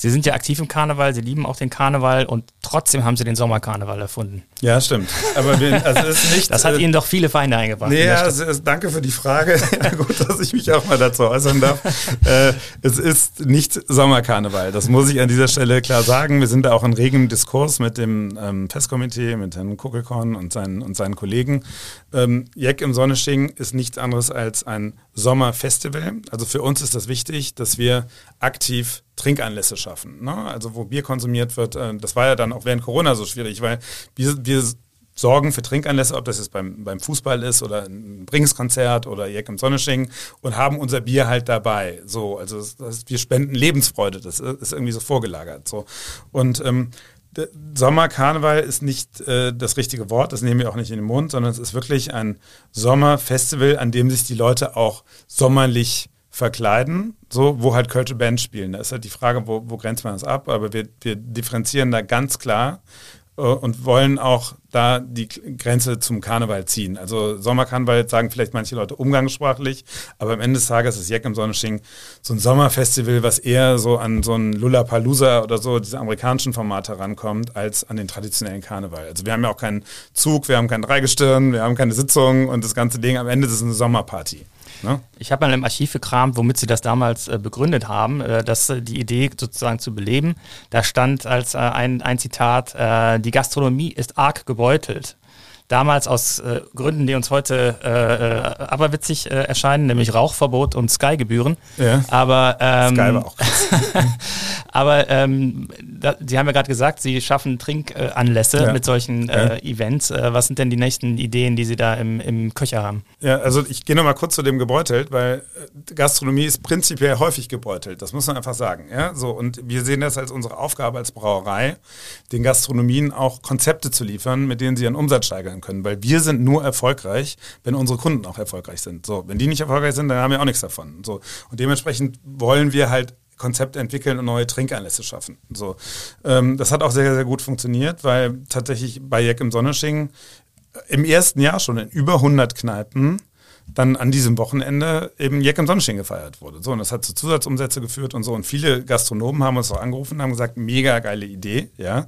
Sie sind ja aktiv im Karneval, Sie lieben auch den Karneval und trotzdem haben Sie den Sommerkarneval erfunden. Ja, stimmt. Aber wir, also ist nicht, das hat äh, Ihnen doch viele Feinde eingebracht. Nee, ja, ist, danke für die Frage. ja, gut, dass ich mich auch mal dazu äußern darf. äh, es ist nicht Sommerkarneval. Das muss ich an dieser Stelle klar sagen. Wir sind da auch in regem Diskurs mit dem ähm, Festkomitee, mit Herrn Kuckelkorn und seinen, und seinen Kollegen. Ähm, Jack im Sonnesching ist nichts anderes als ein Sommerfestival. Also für uns ist das wichtig, dass wir aktiv Trinkanlässe schaffen. Ne? Also wo Bier konsumiert wird, äh, das war ja dann auch während Corona so schwierig, weil wir, wir sorgen für Trinkanlässe, ob das jetzt beim, beim Fußball ist oder ein Bringskonzert oder Jack im Sonnesching und haben unser Bier halt dabei. So, also das, das, wir spenden Lebensfreude, das ist irgendwie so vorgelagert. So. Und ähm, Sommerkarneval ist nicht äh, das richtige Wort, das nehmen wir auch nicht in den Mund, sondern es ist wirklich ein Sommerfestival, an dem sich die Leute auch sommerlich verkleiden, so wo halt Kölsche Bands spielen. Da ist halt die Frage, wo, wo grenzt man das ab, aber wir, wir differenzieren da ganz klar und wollen auch da die Grenze zum Karneval ziehen. Also Sommerkarneval sagen vielleicht manche Leute umgangssprachlich, aber am Ende des Tages ist Jack im Sonnensching so ein Sommerfestival, was eher so an so ein Lullapalooza oder so, diese amerikanischen Formate rankommt, als an den traditionellen Karneval. Also wir haben ja auch keinen Zug, wir haben kein Dreigestirn, wir haben keine Sitzung und das ganze Ding, am Ende ist es eine Sommerparty. Ne? Ich habe mal im Archiv gekramt, womit sie das damals äh, begründet haben, äh, dass äh, die Idee sozusagen zu beleben. Da stand als äh, ein, ein Zitat, äh, die Gastronomie ist arg gebeutelt damals aus äh, Gründen, die uns heute äh, äh, aberwitzig äh, erscheinen, nämlich Rauchverbot und Sky-Gebühren. Ja. Aber ähm, Sky war auch aber ähm, da, Sie haben ja gerade gesagt, Sie schaffen Trinkanlässe ja. mit solchen äh, ja. Events. Äh, was sind denn die nächsten Ideen, die Sie da im, im Köcher haben? Ja, also ich gehe nochmal kurz zu dem gebeutelt, weil Gastronomie ist prinzipiell häufig gebeutelt. Das muss man einfach sagen. Ja? So, und wir sehen das als unsere Aufgabe als Brauerei, den Gastronomien auch Konzepte zu liefern, mit denen sie ihren Umsatz steigern steigern können, weil wir sind nur erfolgreich, wenn unsere Kunden auch erfolgreich sind. So, wenn die nicht erfolgreich sind, dann haben wir auch nichts davon. So, und dementsprechend wollen wir halt Konzepte entwickeln und neue Trinkanlässe schaffen. So, ähm, das hat auch sehr, sehr gut funktioniert, weil tatsächlich bei Jack im Sonnesching im ersten Jahr schon in über 100 Kneipen dann an diesem Wochenende eben Jack im Sonnenschein gefeiert wurde. So, und das hat zu Zusatzumsätze geführt und so. Und viele Gastronomen haben uns auch angerufen und haben gesagt, mega geile Idee, ja.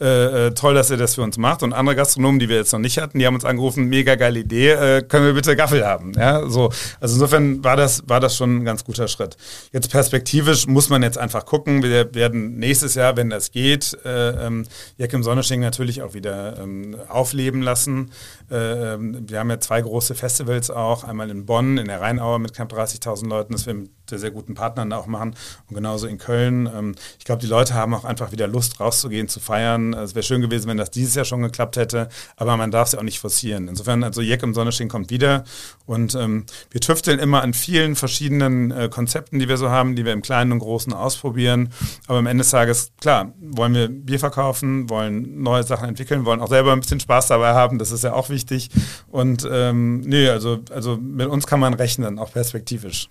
Äh, äh, toll, dass ihr das für uns macht. Und andere Gastronomen, die wir jetzt noch nicht hatten, die haben uns angerufen, mega geile Idee, äh, können wir bitte Gaffel haben, ja. So, also insofern war das, war das schon ein ganz guter Schritt. Jetzt perspektivisch muss man jetzt einfach gucken. Wir werden nächstes Jahr, wenn das geht, äh, ähm, Jack im Sonnenschein natürlich auch wieder ähm, aufleben lassen. Äh, ähm, wir haben ja zwei große Festivals auch einmal in Bonn, in der Rheinauer mit knapp 30.000 Leuten, das wir mit sehr guten Partnern auch machen und genauso in Köln. Ähm, ich glaube, die Leute haben auch einfach wieder Lust, rauszugehen, zu feiern. Es wäre schön gewesen, wenn das dieses Jahr schon geklappt hätte, aber man darf es ja auch nicht forcieren. Insofern, also Jack im Sonnenschein kommt wieder und ähm, wir tüfteln immer an vielen verschiedenen äh, Konzepten, die wir so haben, die wir im Kleinen und Großen ausprobieren. Aber am Ende des Tages, klar, wollen wir Bier verkaufen, wollen neue Sachen entwickeln, wollen auch selber ein bisschen Spaß dabei haben, das ist ja auch wichtig. Und ähm, nee, also, also mit uns kann man rechnen, auch perspektivisch.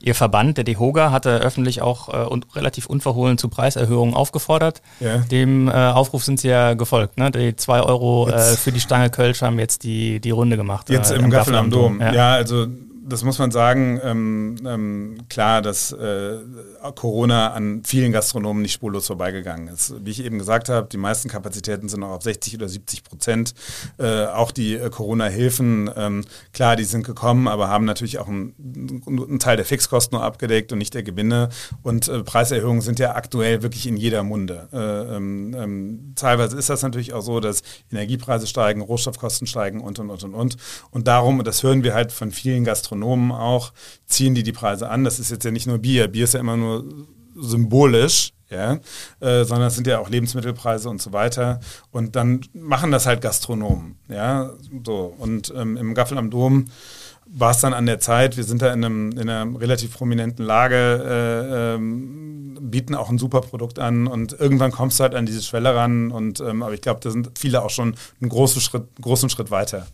Ihr Verband, der DEHOGA, hatte öffentlich auch äh, und relativ unverhohlen zu Preiserhöhungen aufgefordert. Ja. Dem äh, Aufruf sind Sie ja gefolgt. Ne? Die zwei Euro äh, für die Stange Kölsch haben jetzt die, die Runde gemacht. Jetzt äh, im, im Gaffel am Dom. Dom. Ja. ja. also das muss man sagen, ähm, ähm, klar, dass äh, Corona an vielen Gastronomen nicht spurlos vorbeigegangen ist. Wie ich eben gesagt habe, die meisten Kapazitäten sind noch auf 60 oder 70 Prozent. Äh, auch die äh, Corona-Hilfen, ähm, klar, die sind gekommen, aber haben natürlich auch einen, einen, Teil der Fixkosten nur abgedeckt und nicht der Gewinne. Und äh, Preiserhöhungen sind ja aktuell wirklich in jeder Munde. Äh, ähm, ähm, teilweise ist das natürlich auch so, dass Energiepreise steigen, Rohstoffkosten steigen und, und, und, und, und. Und darum, und das hören wir halt von vielen Gastronomen auch, ziehen die die Preise an. Das ist jetzt ja nicht nur Bier. Bier ist ja immer nur symbolisch, ja, äh, sondern es sind ja auch Lebensmittelpreise und so weiter. Und dann machen das halt Gastronomen, ja, so. Und ähm, im Gaffel am Dom war es dann an der Zeit, wir sind da in, einem, in einer relativ prominenten Lage, äh, ähm, bieten auch ein super Produkt an und irgendwann kommst du halt an diese Schwelle ran und ähm, aber ich glaube, da sind viele auch schon einen großen Schritt, großen Schritt weiter.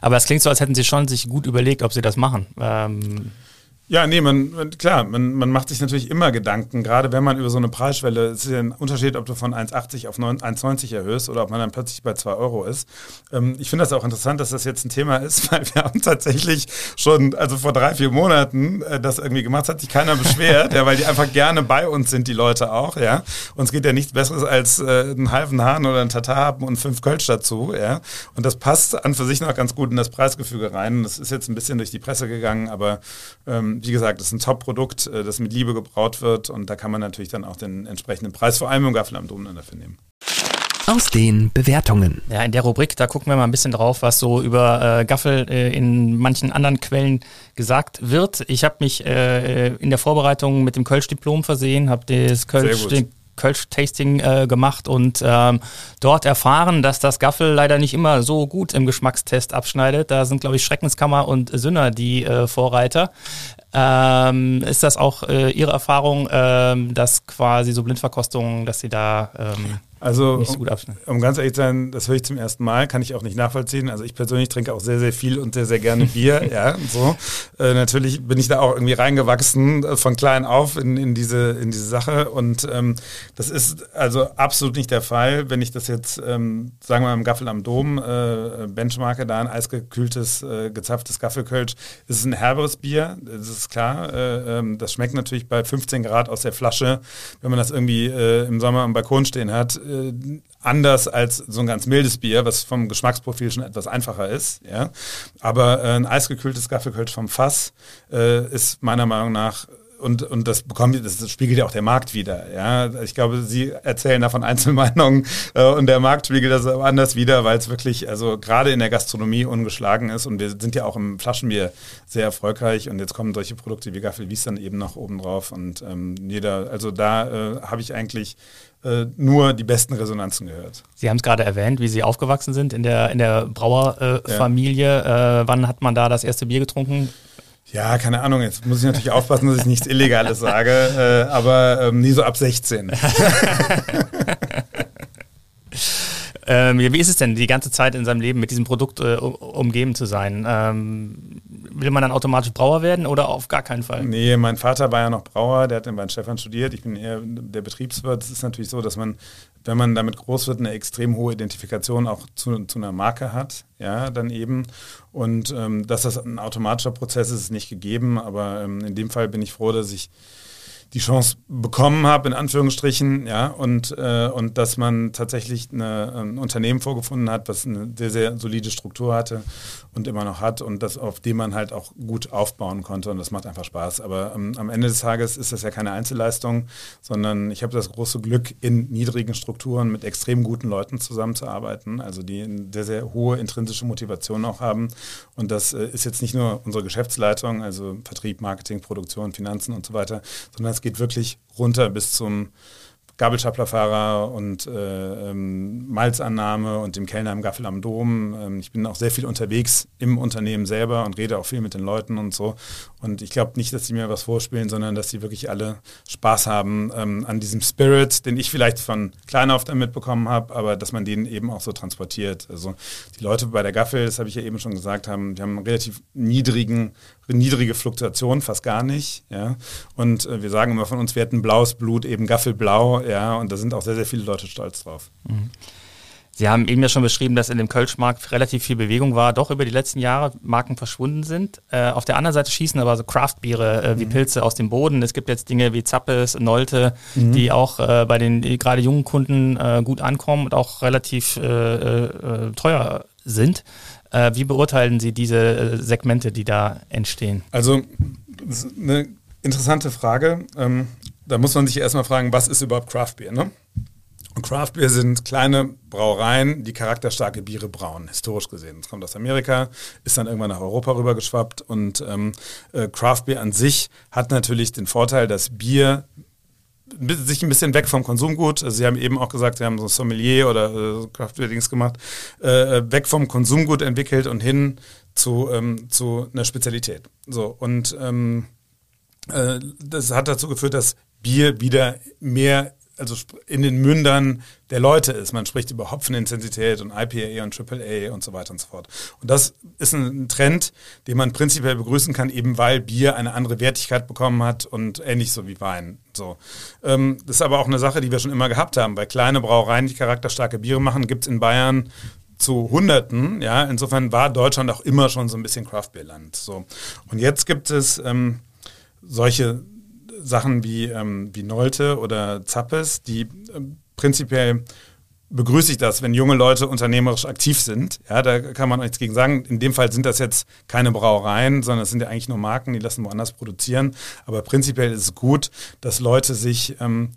Aber es klingt so, als hätten Sie schon sich gut überlegt, ob Sie das machen. Ähm ja, nee, man, klar, man, man macht sich natürlich immer Gedanken, gerade wenn man über so eine Preisschwelle, es ist ja ein Unterschied, ob du von 1,80 auf 1,90 erhöhst oder ob man dann plötzlich bei 2 Euro ist. Ähm, ich finde das auch interessant, dass das jetzt ein Thema ist, weil wir haben tatsächlich schon, also vor drei, vier Monaten äh, das irgendwie gemacht, hat sich keiner beschwert, ja, weil die einfach gerne bei uns sind, die Leute auch, ja. Uns geht ja nichts Besseres als äh, einen halben Hahn oder einen Tatar haben und fünf Kölsch dazu, ja. Und das passt an für sich noch ganz gut in das Preisgefüge rein. Das ist jetzt ein bisschen durch die Presse gegangen, aber ähm, wie gesagt, das ist ein Top-Produkt, äh, das mit Liebe gebraut wird und da kann man natürlich dann auch den entsprechenden Preis, vor allem im Gaffel am Dom, dafür nehmen. Aus den Bewertungen. Ja, in der Rubrik, da gucken wir mal ein bisschen drauf, was so über äh, Gaffel äh, in manchen anderen Quellen gesagt wird. Ich habe mich äh, in der Vorbereitung mit dem Kölsch-Diplom versehen, habe das Kölsch, Kölsch-Tasting äh, gemacht und ähm, dort erfahren, dass das Gaffel leider nicht immer so gut im Geschmackstest abschneidet. Da sind, glaube ich, Schreckenskammer und Sünner die äh, Vorreiter. Ähm, ist das auch äh, Ihre Erfahrung, ähm, dass quasi so Blindverkostungen, dass Sie da ähm, also, nicht so gut? Um, um ganz ehrlich zu sein, das höre ich zum ersten Mal, kann ich auch nicht nachvollziehen. Also ich persönlich trinke auch sehr, sehr viel und sehr, sehr gerne Bier. ja, so. Äh, natürlich bin ich da auch irgendwie reingewachsen äh, von klein auf in, in, diese, in diese Sache. Und ähm, das ist also absolut nicht der Fall, wenn ich das jetzt, ähm, sagen wir mal, im Gaffel am Dom äh, benchmarke, da ein eisgekühltes, äh, gezapftes Gaffelkölsch, ist es ein herberes Bier. Das ist klar. Äh, ähm, das schmeckt natürlich bei 15 Grad aus der Flasche, wenn man das irgendwie äh, im Sommer am Balkon stehen hat, äh, anders als so ein ganz mildes Bier, was vom Geschmacksprofil schon etwas einfacher ist. Ja? Aber ein eisgekühltes Gaffelkölsch vom Fass ist meiner Meinung nach und, und das bekommt, das spiegelt ja auch der Markt wieder. Ja, ich glaube, Sie erzählen davon Einzelmeinungen äh, und der Markt spiegelt das anders wieder, weil es wirklich, also gerade in der Gastronomie ungeschlagen ist und wir sind ja auch im Flaschenbier sehr erfolgreich und jetzt kommen solche Produkte wie Gaffel Wies dann eben noch oben drauf und ähm, jeder, also da äh, habe ich eigentlich äh, nur die besten Resonanzen gehört. Sie haben es gerade erwähnt, wie Sie aufgewachsen sind in der, in der Brauerfamilie. Ja. Äh, wann hat man da das erste Bier getrunken? Ja, keine Ahnung, jetzt muss ich natürlich aufpassen, dass ich nichts Illegales sage, äh, aber ähm, nie so ab 16. ähm, wie ist es denn, die ganze Zeit in seinem Leben mit diesem Produkt äh, umgeben zu sein? Ähm, will man dann automatisch Brauer werden oder auf gar keinen Fall? Nee, mein Vater war ja noch Brauer, der hat in Stefan studiert. Ich bin eher der Betriebswirt. Es ist natürlich so, dass man, wenn man damit groß wird, eine extrem hohe Identifikation auch zu, zu einer Marke hat. Ja, dann eben. Und ähm, dass das ein automatischer Prozess ist, ist nicht gegeben. Aber ähm, in dem Fall bin ich froh, dass ich die Chance bekommen habe, in Anführungsstrichen, ja, und, äh, und dass man tatsächlich eine, ein Unternehmen vorgefunden hat, was eine sehr, sehr solide Struktur hatte und immer noch hat und das, auf dem man halt auch gut aufbauen konnte und das macht einfach Spaß. Aber ähm, am Ende des Tages ist das ja keine Einzelleistung, sondern ich habe das große Glück, in niedrigen Strukturen mit extrem guten Leuten zusammenzuarbeiten, also die eine sehr, sehr hohe intrinsische Motivation auch haben. Und das äh, ist jetzt nicht nur unsere Geschäftsleitung, also Vertrieb, Marketing, Produktion, Finanzen und so weiter, sondern es es geht wirklich runter bis zum Gabelstaplerfahrer und äh, ähm, Malzannahme und dem Kellner im Gaffel am Dom. Ähm, ich bin auch sehr viel unterwegs im Unternehmen selber und rede auch viel mit den Leuten und so. Und ich glaube nicht, dass sie mir was vorspielen, sondern dass sie wirklich alle Spaß haben ähm, an diesem Spirit, den ich vielleicht von klein auf dann mitbekommen habe, aber dass man den eben auch so transportiert. Also die Leute bei der Gaffel, das habe ich ja eben schon gesagt, haben, die haben einen relativ niedrigen niedrige Fluktuation, fast gar nicht. Ja? Und äh, wir sagen immer von uns, wir hätten blaues Blut, eben Gaffelblau, ja, und da sind auch sehr, sehr viele Leute stolz drauf. Mhm. Sie haben eben ja schon beschrieben, dass in dem Kölschmarkt relativ viel Bewegung war, doch über die letzten Jahre Marken verschwunden sind. Äh, auf der anderen Seite schießen aber so Craftbiere äh, wie mhm. Pilze aus dem Boden. Es gibt jetzt Dinge wie Zappes, Nolte, mhm. die auch äh, bei den gerade jungen Kunden äh, gut ankommen und auch relativ äh, äh, teuer sind. wie beurteilen Sie diese Segmente, die da entstehen? Also eine interessante Frage. Ähm, da muss man sich erstmal fragen, was ist überhaupt Craftbier? Ne? Und Craft Beer sind kleine Brauereien, die charakterstarke Biere brauen, historisch gesehen. Es kommt aus Amerika, ist dann irgendwann nach Europa rübergeschwappt und ähm, äh, Craft Beer an sich hat natürlich den Vorteil, dass Bier sich ein bisschen weg vom Konsumgut. Also Sie haben eben auch gesagt, Sie haben so Sommelier oder äh, Craft Beer Dings gemacht, äh, weg vom Konsumgut entwickelt und hin zu, ähm, zu einer Spezialität. So und ähm, äh, das hat dazu geführt, dass Bier wieder mehr also in den Mündern der Leute ist. Man spricht über Hopfenintensität und IPA und AAA und so weiter und so fort. Und das ist ein Trend, den man prinzipiell begrüßen kann, eben weil Bier eine andere Wertigkeit bekommen hat und ähnlich so wie Wein. So. Ähm, das ist aber auch eine Sache, die wir schon immer gehabt haben. Weil kleine Brauereien, die charakterstarke Biere machen, gibt es in Bayern zu Hunderten. Ja, insofern war Deutschland auch immer schon so ein bisschen Craftbeer-Land. So. Und jetzt gibt es ähm, solche Sachen wie, ähm, wie Nolte oder Zappes, die ähm, prinzipiell begrüße ich das, wenn junge Leute unternehmerisch aktiv sind. Ja, da kann man nichts gegen sagen. In dem Fall sind das jetzt keine Brauereien, sondern es sind ja eigentlich nur Marken, die lassen woanders produzieren. Aber prinzipiell ist es gut, dass Leute sich ähm,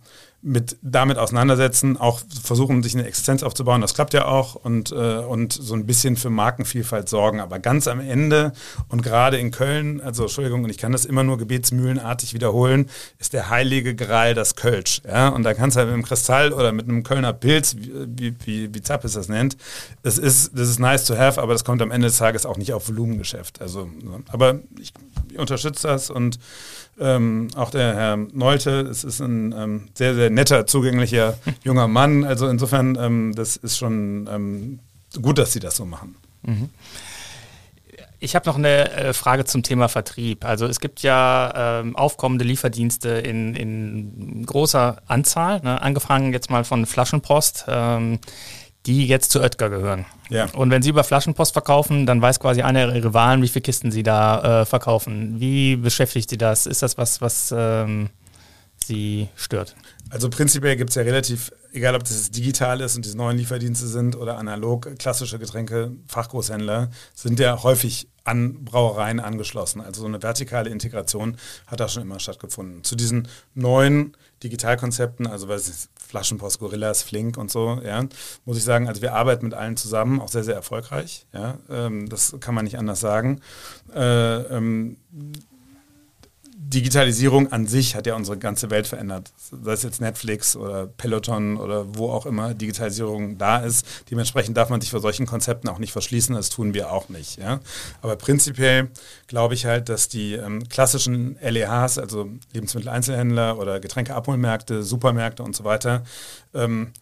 mit damit auseinandersetzen, auch versuchen, sich eine Existenz aufzubauen. Das klappt ja auch und, äh, und so ein bisschen für Markenvielfalt sorgen. Aber ganz am Ende und gerade in Köln, also Entschuldigung, und ich kann das immer nur gebetsmühlenartig wiederholen, ist der heilige Gral das Kölsch. Ja? Und da kannst du halt mit einem Kristall oder mit einem Kölner Pilz, wie, wie, wie Zappes das nennt, das ist, das ist nice to have, aber das kommt am Ende des Tages auch nicht auf Volumengeschäft. Also, aber ich, ich unterstütze das und ähm, auch der Herr Neute, es ist ein ähm, sehr, sehr netter, zugänglicher junger Mann. Also insofern, ähm, das ist schon ähm, gut, dass Sie das so machen. Mhm. Ich habe noch eine äh, Frage zum Thema Vertrieb. Also es gibt ja ähm, aufkommende Lieferdienste in, in großer Anzahl, ne? angefangen jetzt mal von Flaschenpost. Ähm, die jetzt zu Oetker gehören. Ja. Und wenn Sie über Flaschenpost verkaufen, dann weiß quasi einer Ihrer Rivalen, wie viele Kisten Sie da äh, verkaufen. Wie beschäftigt Sie das? Ist das was, was ähm, Sie stört? Also prinzipiell gibt es ja relativ, egal ob das jetzt digital ist und diese neuen Lieferdienste sind oder analog, klassische Getränke, Fachgroßhändler sind ja häufig an Brauereien angeschlossen. Also so eine vertikale Integration hat da schon immer stattgefunden. Zu diesen neuen Digitalkonzepten, also was ist Flaschenpost, Gorillas, Flink und so, ja, muss ich sagen, also wir arbeiten mit allen zusammen, auch sehr, sehr erfolgreich. Ja, ähm, das kann man nicht anders sagen. Äh, ähm, Digitalisierung an sich hat ja unsere ganze Welt verändert. Sei es jetzt Netflix oder Peloton oder wo auch immer Digitalisierung da ist. Dementsprechend darf man sich vor solchen Konzepten auch nicht verschließen. Das tun wir auch nicht. Ja? Aber prinzipiell glaube ich halt, dass die ähm, klassischen LEHs, also Lebensmitteleinzelhändler oder Getränkeabholmärkte, Supermärkte und so weiter, ähm,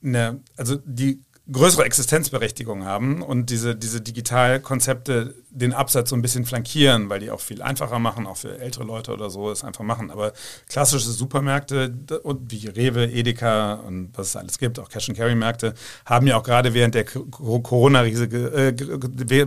ne, also die größere Existenzberechtigung haben und diese, diese Digitalkonzepte den Absatz so ein bisschen flankieren, weil die auch viel einfacher machen, auch für ältere Leute oder so, es einfach machen. Aber klassische Supermärkte und wie Rewe, Edeka und was es alles gibt, auch Cash-and-Carry-Märkte, haben ja auch gerade während der Corona-Krise äh,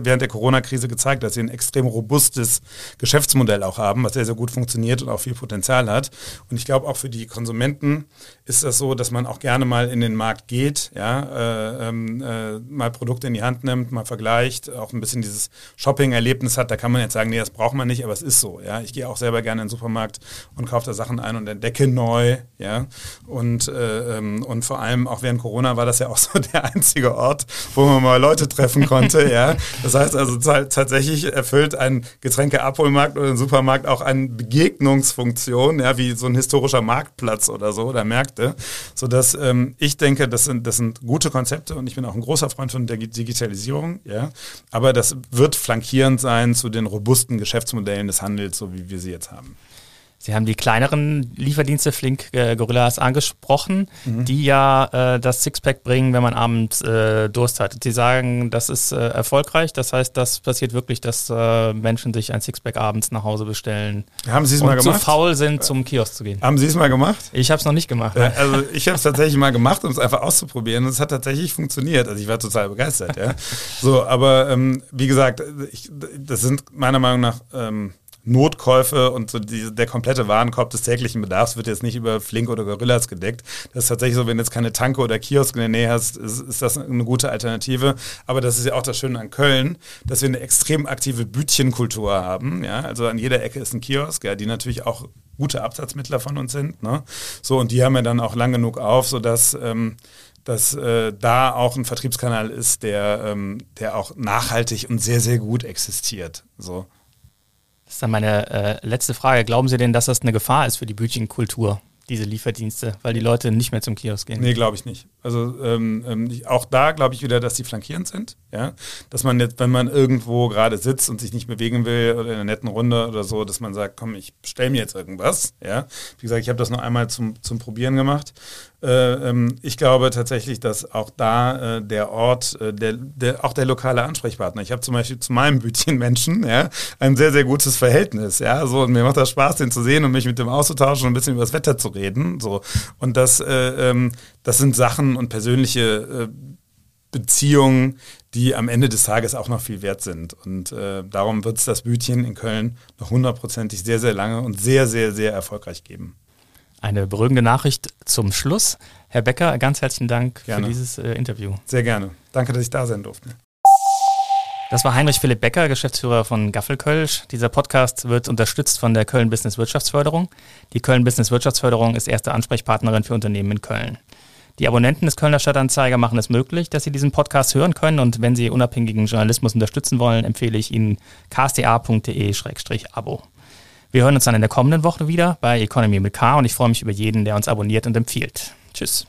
während der Corona-Krise gezeigt, dass sie ein extrem robustes Geschäftsmodell auch haben, was sehr, sehr gut funktioniert und auch viel Potenzial hat. Und ich glaube auch für die Konsumenten ist das so, dass man auch gerne mal in den Markt geht, ja, äh, ähm, äh, mal Produkte in die Hand nimmt, mal vergleicht, auch ein bisschen dieses Shop Shopping-Erlebnis hat, da kann man jetzt sagen, nee, das braucht man nicht, aber es ist so. Ja, ich gehe auch selber gerne in den Supermarkt und kaufe da Sachen ein und entdecke neu. Ja, und äh, ähm, und vor allem auch während Corona war das ja auch so der einzige Ort, wo man mal Leute treffen konnte. ja, das heißt also tatsächlich erfüllt ein Getränkeabholmarkt oder ein Supermarkt auch eine Begegnungsfunktion, ja, wie so ein historischer Marktplatz oder so oder Märkte, so dass ähm, ich denke, das sind das sind gute Konzepte und ich bin auch ein großer Freund von der Digitalisierung. Ja, aber das wird flankierend sein zu den robusten Geschäftsmodellen des Handels, so wie wir sie jetzt haben. Sie haben die kleineren Lieferdienste Flink äh, Gorillas angesprochen, mhm. die ja äh, das Sixpack bringen, wenn man abends äh, Durst hat. Sie sagen, das ist äh, erfolgreich. Das heißt, das passiert wirklich, dass äh, Menschen sich ein Sixpack abends nach Hause bestellen. Haben Sie es mal gemacht? zu faul sind, zum Kiosk zu gehen. Haben Sie es mal gemacht? Ich habe es noch nicht gemacht. Ne? also ich habe es tatsächlich mal gemacht, um es einfach auszuprobieren. Und es hat tatsächlich funktioniert. Also ich war total begeistert. ja. So, aber ähm, wie gesagt, ich, das sind meiner Meinung nach ähm, Notkäufe und so die, der komplette Warenkorb des täglichen Bedarfs wird jetzt nicht über Flink oder Gorillas gedeckt. Das ist tatsächlich so, wenn du jetzt keine Tanke oder Kiosk in der Nähe hast, ist, ist, das eine gute Alternative. Aber das ist ja auch das Schöne an Köln, dass wir eine extrem aktive Bütchenkultur haben. Ja? Also an jeder Ecke ist ein Kiosk, ja, die natürlich auch gute Absatzmittler von uns sind. Ne? So, und die haben ja dann auch lang genug auf, sodass ähm, dass äh, da auch ein Vertriebskanal ist, der, ähm, der auch nachhaltig und sehr, sehr gut existiert. So. Das ist dann meine äh, letzte Frage. Glauben Sie denn, dass das eine Gefahr ist für die Bütchenkultur, diese Lieferdienste, weil die Leute nicht mehr zum Kiosk gehen? Nee, glaube ich nicht. Also ähm, ähm, auch da glaube ich wieder, dass die flankierend sind. Ja? Dass man jetzt, wenn man irgendwo gerade sitzt und sich nicht bewegen will oder in einer netten Runde oder so, dass man sagt, komm, ich stelle mir jetzt irgendwas. Ja? Wie gesagt, ich habe das nur einmal zum, zum Probieren gemacht. Äh, ähm, ich glaube tatsächlich, dass auch da äh, der Ort, äh, der, der, auch der lokale Ansprechpartner. Ich habe zum Beispiel zu meinem Bütchen Menschen ja, ein sehr, sehr gutes Verhältnis. Ja, so, und mir macht das Spaß, den zu sehen und mich mit dem auszutauschen und ein bisschen über das Wetter zu reden. So. Und das, äh, ähm, das sind Sachen und persönliche Beziehungen, die am Ende des Tages auch noch viel wert sind. Und äh, darum wird es das Bütchen in Köln noch hundertprozentig sehr, sehr lange und sehr, sehr, sehr erfolgreich geben. Eine beruhigende Nachricht zum Schluss. Herr Becker, ganz herzlichen Dank gerne. für dieses äh, Interview. Sehr gerne. Danke, dass ich da sein durfte. Das war Heinrich Philipp Becker, Geschäftsführer von Gaffelkölsch. Dieser Podcast wird unterstützt von der Köln Business Wirtschaftsförderung. Die Köln Business Wirtschaftsförderung ist erste Ansprechpartnerin für Unternehmen in Köln. Die Abonnenten des Kölner Stadtanzeiger machen es möglich, dass Sie diesen Podcast hören können und wenn Sie unabhängigen Journalismus unterstützen wollen, empfehle ich Ihnen ksta.de-abo. Wir hören uns dann in der kommenden Woche wieder bei Economy mit K und ich freue mich über jeden, der uns abonniert und empfiehlt. Tschüss.